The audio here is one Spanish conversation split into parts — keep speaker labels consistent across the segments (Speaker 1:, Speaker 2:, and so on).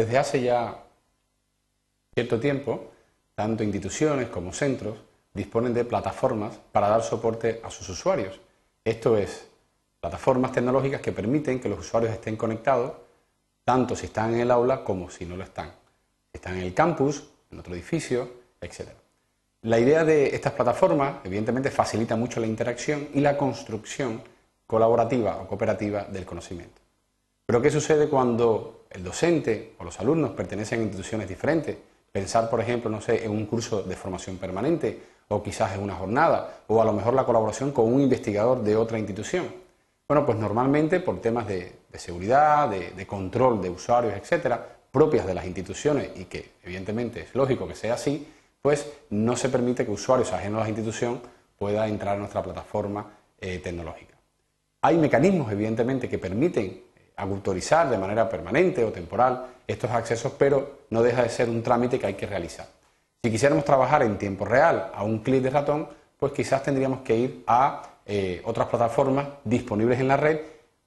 Speaker 1: Desde hace ya cierto tiempo, tanto instituciones como centros disponen de plataformas para dar soporte a sus usuarios. Esto es, plataformas tecnológicas que permiten que los usuarios estén conectados, tanto si están en el aula como si no lo están. Están en el campus, en otro edificio, etc. La idea de estas plataformas, evidentemente, facilita mucho la interacción y la construcción colaborativa o cooperativa del conocimiento. Pero ¿qué sucede cuando el docente o los alumnos pertenecen a instituciones diferentes? Pensar, por ejemplo, no sé, en un curso de formación permanente o quizás en una jornada o a lo mejor la colaboración con un investigador de otra institución. Bueno, pues normalmente por temas de, seguridad, de, control de usuarios, etcétera, propias de las instituciones y que evidentemente es lógico que sea así, pues no se permite que usuarios ajenos a la institución pueda entrar a nuestra plataforma eh, tecnológica. Hay mecanismos, evidentemente, que permiten autorizar de manera permanente o temporal estos accesos, pero no deja de ser un trámite que hay que realizar. Si quisiéramos trabajar en tiempo real a un clic de ratón, pues quizás tendríamos que ir a eh, otras plataformas disponibles en la red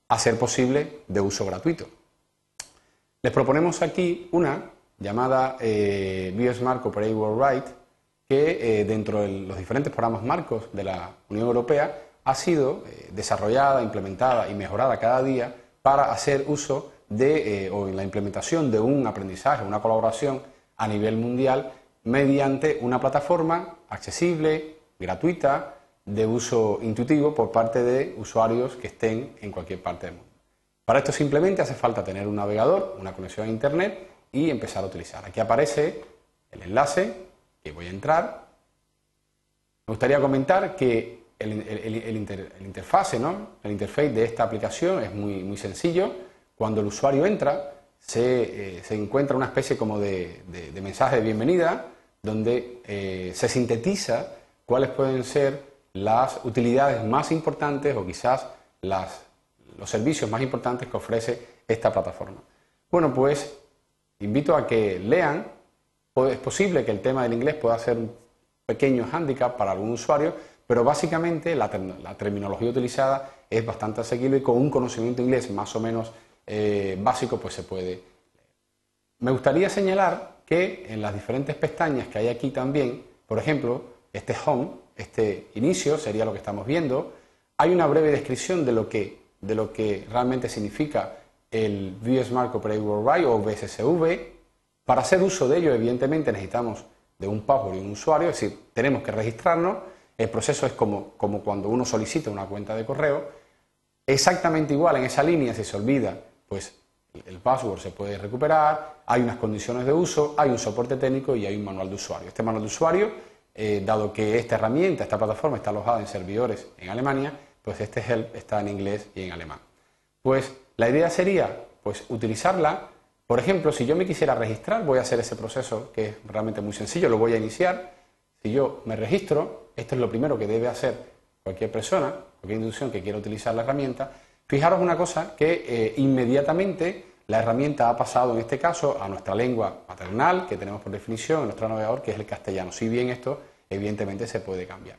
Speaker 1: a ser posible de uso gratuito. Les proponemos aquí una llamada eh, Biosmart Operate Worldwide, que eh, dentro de los diferentes programas marcos de la Unión Europea ha sido eh, desarrollada, implementada y mejorada cada día para hacer uso de, o en la implementación de un aprendizaje, una colaboración a nivel mundial mediante una plataforma accesible, gratuita, de uso intuitivo por parte de usuarios que estén en cualquier parte del mundo. Para esto simplemente hace falta tener un navegador, una conexión a Internet y empezar a utilizar. Aquí aparece el enlace que voy a entrar. Me gustaría comentar que el, interfase, ¿no? el interface de esta aplicación es muy, muy sencillo. Cuando el usuario entra, se, eh, encuentra una especie como de, mensaje de bienvenida donde eh, se sintetiza cuáles pueden ser las utilidades más importantes o quizás los servicios más importantes que ofrece esta plataforma. Bueno, pues invito a que lean. Es posible que el tema del inglés pueda ser un pequeño hándicap para algún usuario, pero básicamente la, terminología utilizada es bastante asequible y con un conocimiento inglés más o menos eh, básico pues se puede. Me gustaría señalar que en las diferentes pestañas que hay aquí también, por ejemplo, este Home, este inicio sería lo que estamos viendo. Hay una breve descripción de lo que, de lo que realmente significa el Smart Operator Worldwide o BSSV. Para hacer uso de ello, evidentemente, necesitamos de un password y un usuario, es decir, tenemos que registrarnos. El proceso es como, cuando uno solicita una cuenta de correo. Exactamente igual en esa línea, si se olvida, pues el password se puede recuperar, hay unas condiciones de uso, hay un soporte técnico y hay un manual de usuario. Este manual de usuario eh, dado que esta herramienta, esta plataforma está alojada en servidores en Alemania, pues este help está en inglés y en alemán. Pues la idea sería pues utilizarla, por ejemplo, si yo me quisiera registrar, voy a hacer ese proceso que es realmente muy sencillo, lo voy a iniciar. Si yo me registro, esto es lo primero que debe hacer cualquier persona, cualquier institución que quiera utilizar la herramienta. Fijaros una cosa que eh, inmediatamente la herramienta ha pasado en este caso a nuestra lengua maternal, que tenemos por definición en nuestro navegador, que es el castellano. Si bien esto evidentemente se puede cambiar.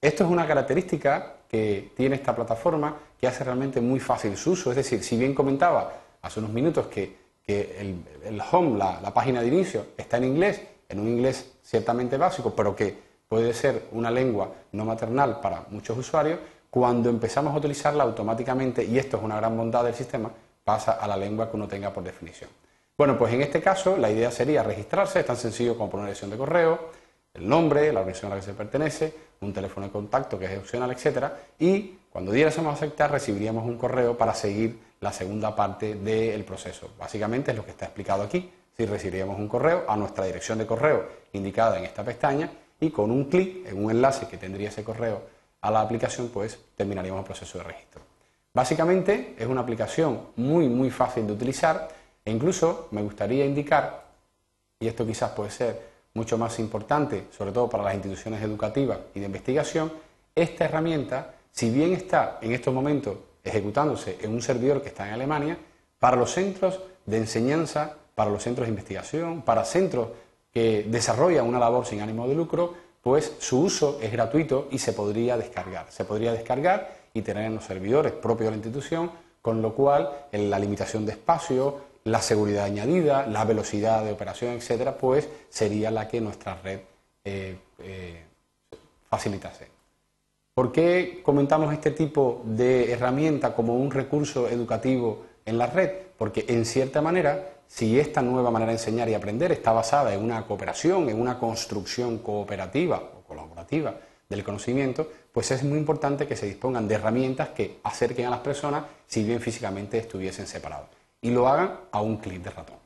Speaker 1: Esto es una característica que tiene esta plataforma que hace realmente muy fácil su uso. Es decir, si bien comentaba hace unos minutos que, el, home, la, la página de inicio, está en inglés, en un inglés ciertamente básico, pero que puede ser una lengua no maternal para muchos usuarios, cuando empezamos a utilizarla automáticamente, y esto es una gran bondad del sistema, pasa a la lengua que uno tenga por definición. Bueno, pues en este caso la idea sería registrarse, es tan sencillo como poner una dirección de correo, el nombre, la organización a la que se pertenece, un teléfono de contacto que es opcional, etcétera, y cuando diéramos a aceptar recibiríamos un correo para seguir la segunda parte del proceso. Básicamente es lo que está explicado aquí. Si recibiríamos un correo a nuestra dirección de correo indicada en esta pestaña y con un clic en un enlace que tendría ese correo a la aplicación, pues terminaríamos el proceso de registro. Básicamente es una aplicación muy muy fácil de utilizar e incluso me gustaría indicar, y esto quizás puede ser mucho más importante, sobre todo para las instituciones educativas y de investigación, esta herramienta, si bien está en estos momentos ejecutándose en un servidor que está en Alemania, para los centros de enseñanza, para los centros de investigación, para centros que desarrollan una labor sin ánimo de lucro, pues su uso es gratuito y se podría descargar. Se podría descargar y tener en los servidores propios de la institución, con lo cual la limitación de espacio la seguridad añadida, la velocidad de operación, etcétera, pues sería la que nuestra red eh, eh, facilitase. ¿Por qué comentamos este tipo de herramienta como un recurso educativo en la red? Porque en cierta manera, si esta nueva manera de enseñar y aprender está basada en una cooperación, en una construcción cooperativa o colaborativa del conocimiento, pues es muy importante que se dispongan de herramientas que acerquen a las personas si bien físicamente estuviesen separados y lo hagan a un clic de ratón.